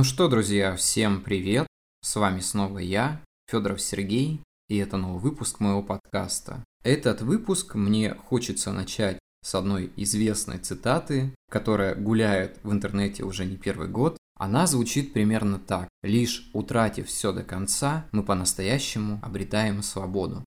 Ну что, друзья, всем привет! С вами снова я, Федоров Сергей, и это новый выпуск моего подкаста. Этот выпуск мне хочется начать с одной известной цитаты, которая гуляет в интернете уже не первый год. Она звучит примерно так. «Лишь утратив все до конца, мы по-настоящему обретаем свободу».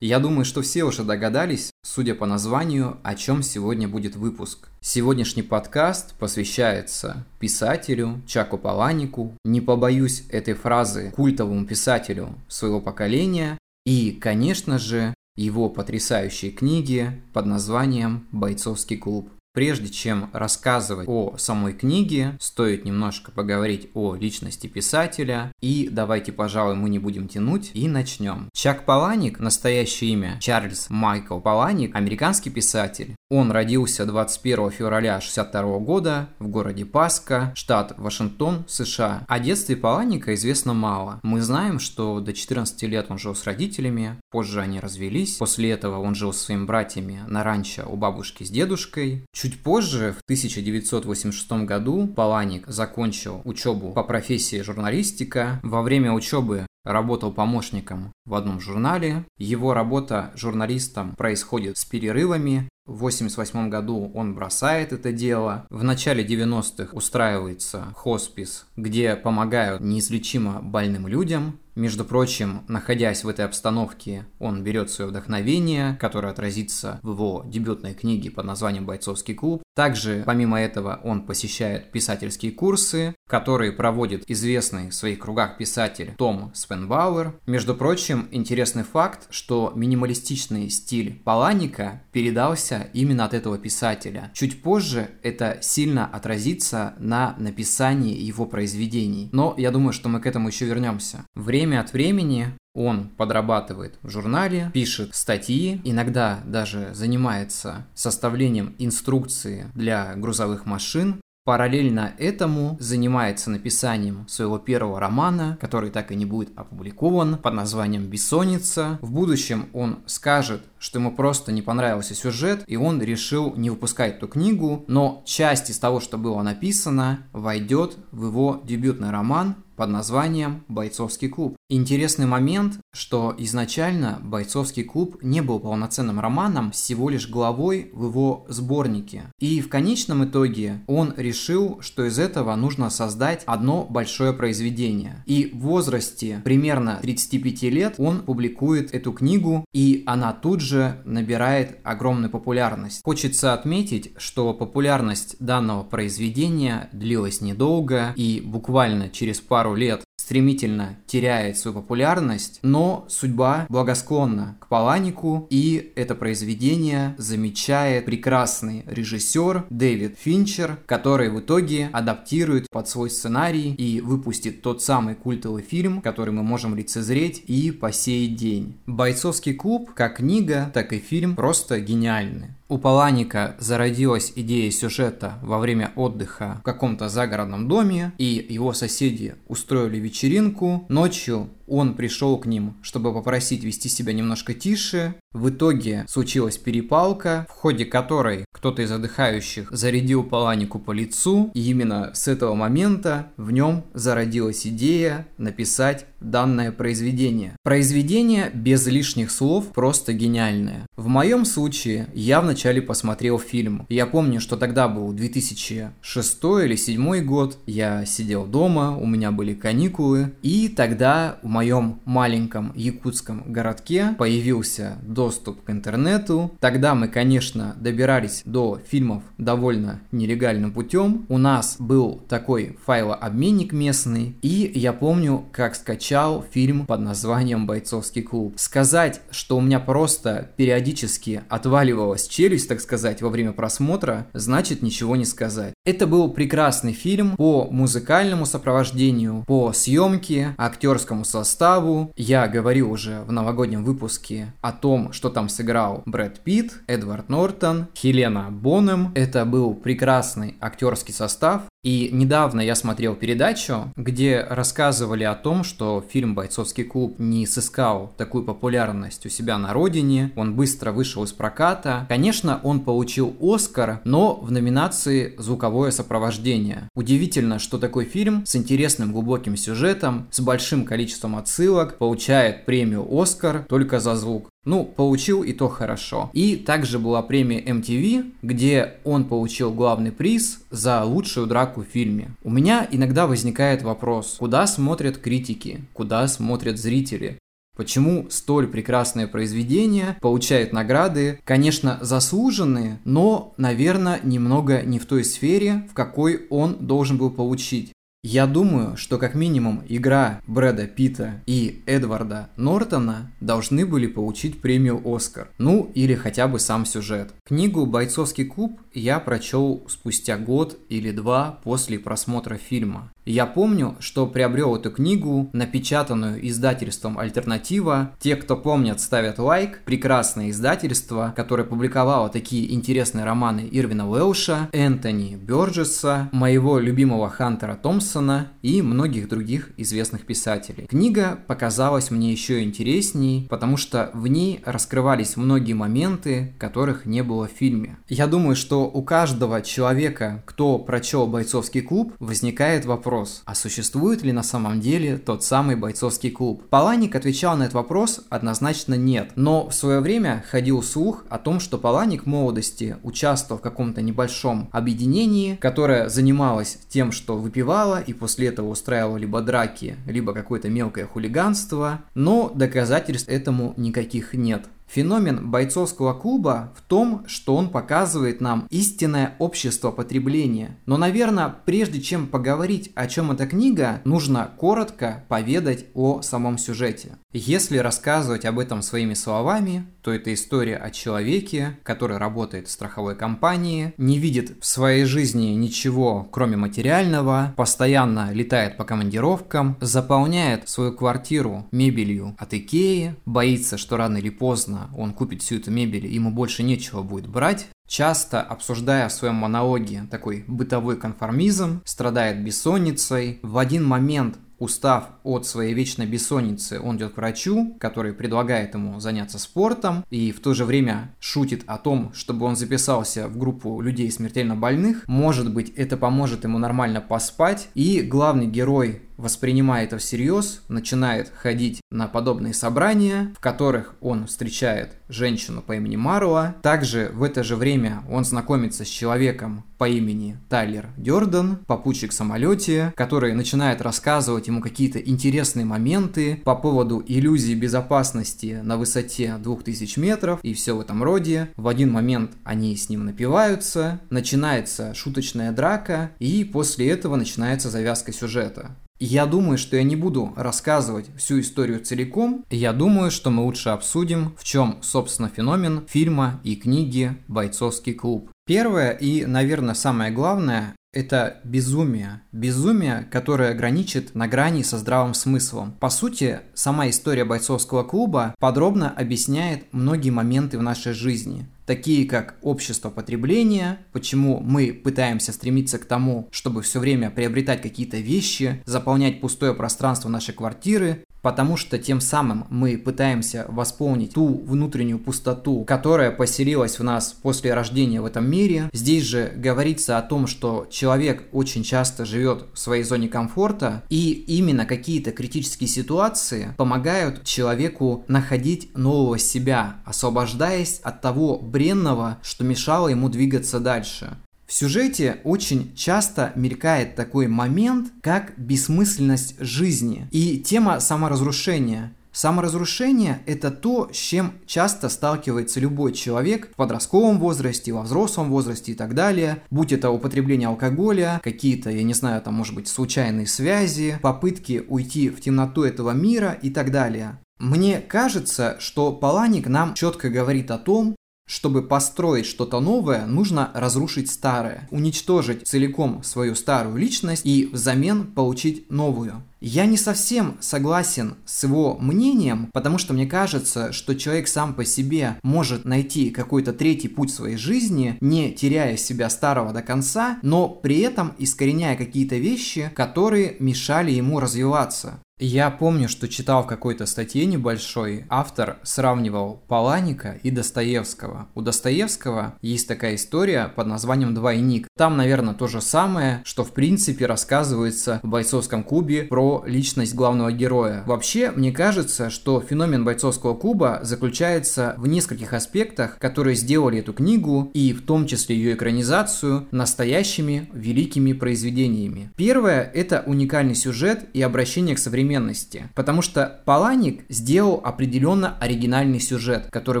Я думаю, что все уже догадались, судя по названию, о чем сегодня будет выпуск. Сегодняшний подкаст посвящается писателю Чаку Паланику, не побоюсь этой фразы, культовому писателю своего поколения, и, конечно же, его потрясающей книге под названием «Бойцовский клуб». Прежде чем рассказывать о самой книге, стоит немножко поговорить о личности писателя. И давайте, пожалуй, мы не будем тянуть и начнем. Чак Паланик, настоящее имя Чарльз Майкл Паланик, американский писатель. Он родился 21 февраля 1962 года в городе Паска, штат Вашингтон, США. О детстве Паланика известно мало. Мы знаем, что до 14 лет он жил с родителями, позже они развелись. После этого он жил со своими братьями на ранчо у бабушки с дедушкой. Чуть позже, в 1986 году, Паланик закончил учебу по профессии журналистика. Во время учебы работал помощником в одном журнале. Его работа журналистом происходит с перерывами. В 1988 году он бросает это дело. В начале 90-х устраивается хоспис, где помогают неизлечимо больным людям. Между прочим, находясь в этой обстановке, он берет свое вдохновение, которое отразится в его дебютной книге под названием «Бойцовский клуб». Также, помимо этого, он посещает писательские курсы, которые проводит известный в своих кругах писатель Том Спенбауэр. Между прочим, интересный факт, что минималистичный стиль Паланика передался именно от этого писателя. Чуть позже это сильно отразится на написании его произведений. Но я думаю, что мы к этому еще вернемся. Время от времени он подрабатывает в журнале, пишет статьи, иногда даже занимается составлением инструкции для грузовых машин, Параллельно этому занимается написанием своего первого романа, который так и не будет опубликован, под названием «Бессонница». В будущем он скажет, что ему просто не понравился сюжет, и он решил не выпускать эту книгу, но часть из того, что было написано, войдет в его дебютный роман под названием «Бойцовский клуб». Интересный момент, что изначально «Бойцовский клуб» не был полноценным романом, всего лишь главой в его сборнике. И в конечном итоге он решил, что из этого нужно создать одно большое произведение. И в возрасте примерно 35 лет он публикует эту книгу, и она тут же набирает огромную популярность. Хочется отметить, что популярность данного произведения длилась недолго, и буквально через пару пару лет стремительно теряет свою популярность, но судьба благосклонна к Паланику, и это произведение замечает прекрасный режиссер Дэвид Финчер, который в итоге адаптирует под свой сценарий и выпустит тот самый культовый фильм, который мы можем лицезреть и по сей день. «Бойцовский клуб» как книга, так и фильм просто гениальны. У Паланика зародилась идея сюжета во время отдыха в каком-то загородном доме, и его соседи устроили вечеринку. Ночью он пришел к ним, чтобы попросить вести себя немножко тише. В итоге случилась перепалка, в ходе которой кто-то из отдыхающих зарядил Паланику по лицу, и именно с этого момента в нем зародилась идея написать данное произведение. Произведение без лишних слов просто гениальное. В моем случае я вначале посмотрел фильм. Я помню, что тогда был 2006 или 2007 год, я сидел дома, у меня были каникулы, и тогда в моем маленьком якутском городке появился доступ к интернету. Тогда мы, конечно, добирались до фильмов довольно нелегальным путем. У нас был такой файлообменник местный, и я помню, как скачал фильм под названием «Бойцовский клуб». Сказать, что у меня просто периодически отваливалась челюсть, так сказать, во время просмотра, значит ничего не сказать. Это был прекрасный фильм по музыкальному сопровождению, по съемке, актерскому составу. Я говорил уже в новогоднем выпуске о том, что там сыграл Брэд Питт, Эдвард Нортон, Хелена Бонем. Это был прекрасный актерский состав. И недавно я смотрел передачу, где рассказывали о том, что фильм «Бойцовский клуб» не сыскал такую популярность у себя на родине, он быстро вышел из проката. Конечно, он получил Оскар, но в номинации «Звуковое сопровождение». Удивительно, что такой фильм с интересным глубоким сюжетом, с большим количеством отсылок, получает премию «Оскар» только за звук. Ну, получил и то хорошо. И также была премия MTV, где он получил главный приз за лучшую драку в фильме. У меня иногда возникает вопрос, куда смотрят критики, куда смотрят зрители? Почему столь прекрасное произведение получает награды, конечно, заслуженные, но, наверное, немного не в той сфере, в какой он должен был получить. Я думаю, что как минимум игра Брэда Питта и Эдварда Нортона должны были получить премию Оскар. Ну, или хотя бы сам сюжет. Книгу «Бойцовский клуб» я прочел спустя год или два после просмотра фильма. Я помню, что приобрел эту книгу, напечатанную издательством «Альтернатива». Те, кто помнят, ставят лайк. Прекрасное издательство, которое публиковало такие интересные романы Ирвина Уэлша, Энтони Бёрджеса, моего любимого Хантера Томпсона и многих других известных писателей. Книга показалась мне еще интересней, потому что в ней раскрывались многие моменты, которых не было в фильме. Я думаю, что у каждого человека, кто прочел «Бойцовский клуб», возникает вопрос, вопрос, а существует ли на самом деле тот самый бойцовский клуб? Паланик отвечал на этот вопрос однозначно нет, но в свое время ходил слух о том, что Паланик в молодости участвовал в каком-то небольшом объединении, которое занималось тем, что выпивало и после этого устраивало либо драки, либо какое-то мелкое хулиганство, но доказательств этому никаких нет. Феномен бойцовского клуба в том, что он показывает нам истинное общество потребления. Но, наверное, прежде чем поговорить, о чем эта книга, нужно коротко поведать о самом сюжете. Если рассказывать об этом своими словами, то это история о человеке, который работает в страховой компании, не видит в своей жизни ничего, кроме материального, постоянно летает по командировкам, заполняет свою квартиру мебелью от Икеи, боится, что рано или поздно он купит всю эту мебель, ему больше нечего будет брать, часто обсуждая в своем монологе такой бытовой конформизм, страдает бессонницей. В один момент устав от своей вечной бессонницы, он идет к врачу, который предлагает ему заняться спортом и в то же время шутит о том, чтобы он записался в группу людей смертельно больных. Может быть, это поможет ему нормально поспать. И главный герой воспринимая это всерьез, начинает ходить на подобные собрания, в которых он встречает женщину по имени Маруа. Также в это же время он знакомится с человеком по имени Тайлер Дёрден, попутчик самолете, который начинает рассказывать ему какие-то интересные моменты по поводу иллюзии безопасности на высоте 2000 метров и все в этом роде. В один момент они с ним напиваются, начинается шуточная драка, и после этого начинается завязка сюжета. Я думаю, что я не буду рассказывать всю историю целиком. Я думаю, что мы лучше обсудим, в чем, собственно, феномен фильма и книги «Бойцовский клуб». Первое и, наверное, самое главное – это безумие. Безумие, которое граничит на грани со здравым смыслом. По сути, сама история бойцовского клуба подробно объясняет многие моменты в нашей жизни такие как общество потребления, почему мы пытаемся стремиться к тому, чтобы все время приобретать какие-то вещи, заполнять пустое пространство нашей квартиры, потому что тем самым мы пытаемся восполнить ту внутреннюю пустоту, которая поселилась в нас после рождения в этом мире. Здесь же говорится о том, что человек очень часто живет в своей зоне комфорта, и именно какие-то критические ситуации помогают человеку находить нового себя, освобождаясь от того бренного, что мешало ему двигаться дальше. В сюжете очень часто мелькает такой момент, как бессмысленность жизни и тема саморазрушения. Саморазрушение – это то, с чем часто сталкивается любой человек в подростковом возрасте, во взрослом возрасте и так далее, будь это употребление алкоголя, какие-то, я не знаю, там, может быть, случайные связи, попытки уйти в темноту этого мира и так далее. Мне кажется, что Паланик нам четко говорит о том, Чтобы построить что-то новое, нужно разрушить старое, уничтожить целиком свою старую личность и взамен получить новую. Я не совсем согласен с его мнением, потому что мне кажется, что человек сам по себе может найти какой-то третий путь своей жизни, не теряя себя старого до конца, но при этом искореняя какие-то вещи, которые мешали ему развиваться. Я помню, что читал в какой-то статье небольшой, автор сравнивал Паланика и Достоевского. У Достоевского есть такая история под названием «Двойник». Там, наверное, то же самое, что в принципе рассказывается в бойцовском клубе про личность главного героя. Вообще, мне кажется, что феномен бойцовского клуба заключается в нескольких аспектах, которые сделали эту книгу и в том числе ее экранизацию настоящими великими произведениями. Первое – это уникальный сюжет и обращение к современному современности. Потому что Паланик сделал определенно оригинальный сюжет, который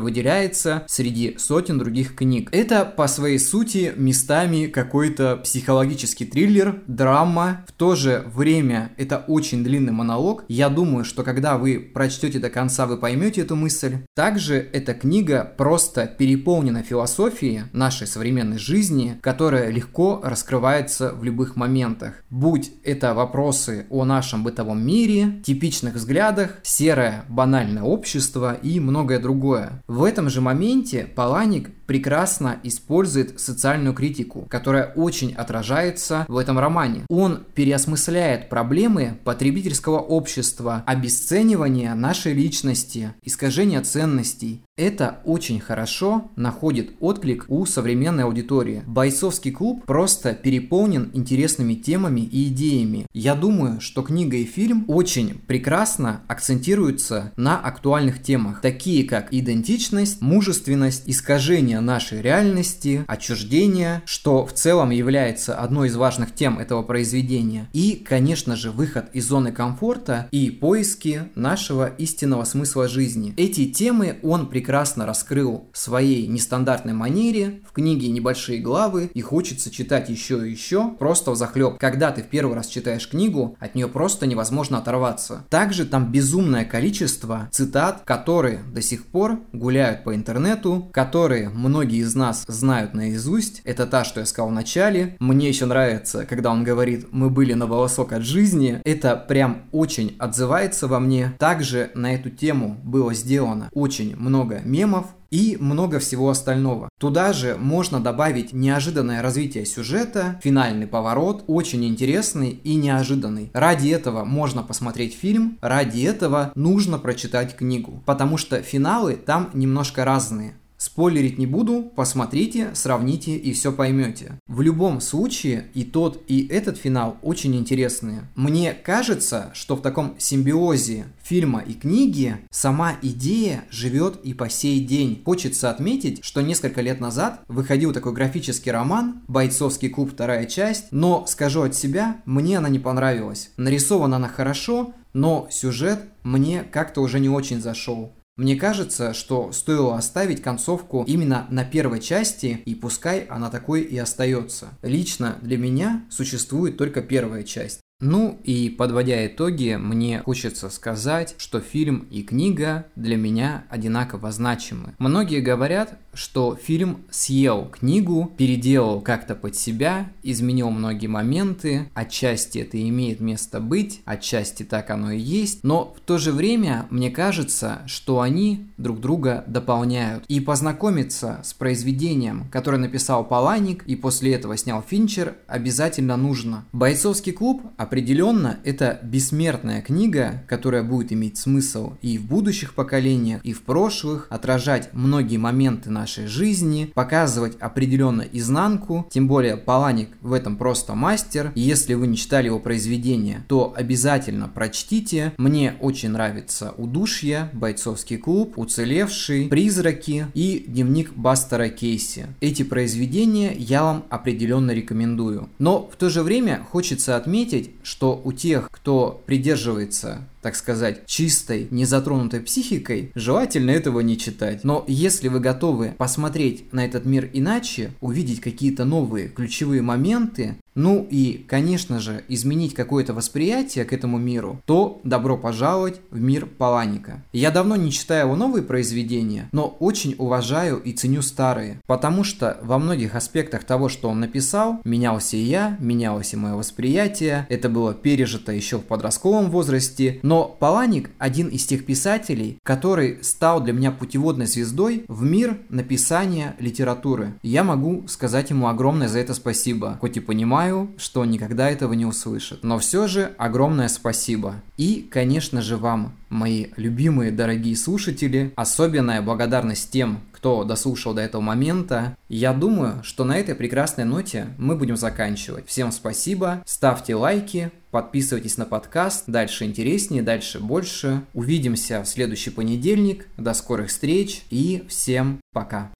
выделяется среди сотен других книг. Это по своей сути местами какой-то психологический триллер, драма. В то же время это очень длинный монолог. Я думаю, что когда вы прочтете до конца, вы поймете эту мысль. Также эта книга просто переполнена философией нашей современной жизни, которая легко раскрывается в любых моментах. Будь это вопросы о нашем бытовом мире, типичных взглядах, серое банальное общество и многое другое. В этом же моменте Паланик прекрасно использует социальную критику, которая очень отражается в этом романе. Он переосмысляет проблемы потребительского общества, обесценивания нашей личности, искажения ценностей, это очень хорошо находит отклик у современной аудитории. Бойцовский клуб просто переполнен интересными темами и идеями. Я думаю, что книга и фильм очень прекрасно акцентируются на актуальных темах, такие как идентичность, мужественность, искажение нашей реальности, отчуждение, что в целом является одной из важных тем этого произведения, и, конечно же, выход из зоны комфорта и поиски нашего истинного смысла жизни. Эти темы он прекрасно раскрыл в своей нестандартной манере, в книге небольшие главы, и хочется читать еще и еще, просто захлеб. Когда ты в первый раз читаешь книгу, от нее просто невозможно оторваться. Также там безумное количество цитат, которые до сих пор гуляют по интернету, которые многие из нас знают наизусть. Это та, что я сказал в начале. Мне еще нравится, когда он говорит «мы были на волосок от жизни». Это прям очень отзывается во мне. Также на эту тему было сделано очень много мемов и много всего остального. Туда же можно добавить неожиданное развитие сюжета, финальный поворот, очень интересный и неожиданный. Ради этого можно посмотреть фильм, ради этого нужно прочитать книгу, потому что финалы там немножко разные. Спойлерить не буду, посмотрите, сравните и все поймете. В любом случае и тот, и этот финал очень интересные. Мне кажется, что в таком симбиозе фильма и книги сама идея живет и по сей день. Хочется отметить, что несколько лет назад выходил такой графический роман «Бойцовский клуб. Вторая часть», но скажу от себя, мне она не понравилась. Нарисована она хорошо, но сюжет мне как-то уже не очень зашел. Мне кажется, что стоило оставить концовку именно на первой части, и пускай она такой и остается. Лично для меня существует только первая часть. Ну и подводя итоги, мне хочется сказать, что фильм и книга для меня одинаково значимы. Многие говорят, что фильм съел книгу, переделал как-то под себя, изменил многие моменты, отчасти это имеет место быть, отчасти так оно и есть, но в то же время мне кажется, что они друг друга дополняют. И познакомиться с произведением, которое написал Паланик и после этого снял Финчер, обязательно нужно. Бойцовский клуб Определенно, это бессмертная книга, которая будет иметь смысл и в будущих поколениях, и в прошлых, отражать многие моменты нашей жизни, показывать определенно изнанку, тем более Паланик в этом просто мастер. Если вы не читали его произведение, то обязательно прочтите. Мне очень нравится «Удушье», «Бойцовский клуб», «Уцелевший», «Призраки» и «Дневник Бастера Кейси». Эти произведения я вам определенно рекомендую. Но в то же время хочется отметить, что у тех, кто придерживается так сказать, чистой, незатронутой психикой, желательно этого не читать. Но если вы готовы посмотреть на этот мир иначе, увидеть какие-то новые ключевые моменты, ну и, конечно же, изменить какое-то восприятие к этому миру, то добро пожаловать в мир Паланика. Я давно не читаю его новые произведения, но очень уважаю и ценю старые, потому что во многих аспектах того, что он написал, менялся и я, менялось и мое восприятие, это было пережито еще в подростковом возрасте, но Паланик один из тех писателей, который стал для меня путеводной звездой в мир написания литературы. Я могу сказать ему огромное за это спасибо, хоть и понимаю, что он никогда этого не услышит. Но все же огромное спасибо. И, конечно же, вам, мои любимые дорогие слушатели, особенная благодарность тем, кто дослушал до этого момента. Я думаю, что на этой прекрасной ноте мы будем заканчивать. Всем спасибо, ставьте лайки, подписывайтесь на подкаст, дальше интереснее, дальше больше. Увидимся в следующий понедельник, до скорых встреч и всем пока.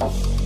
Thank you.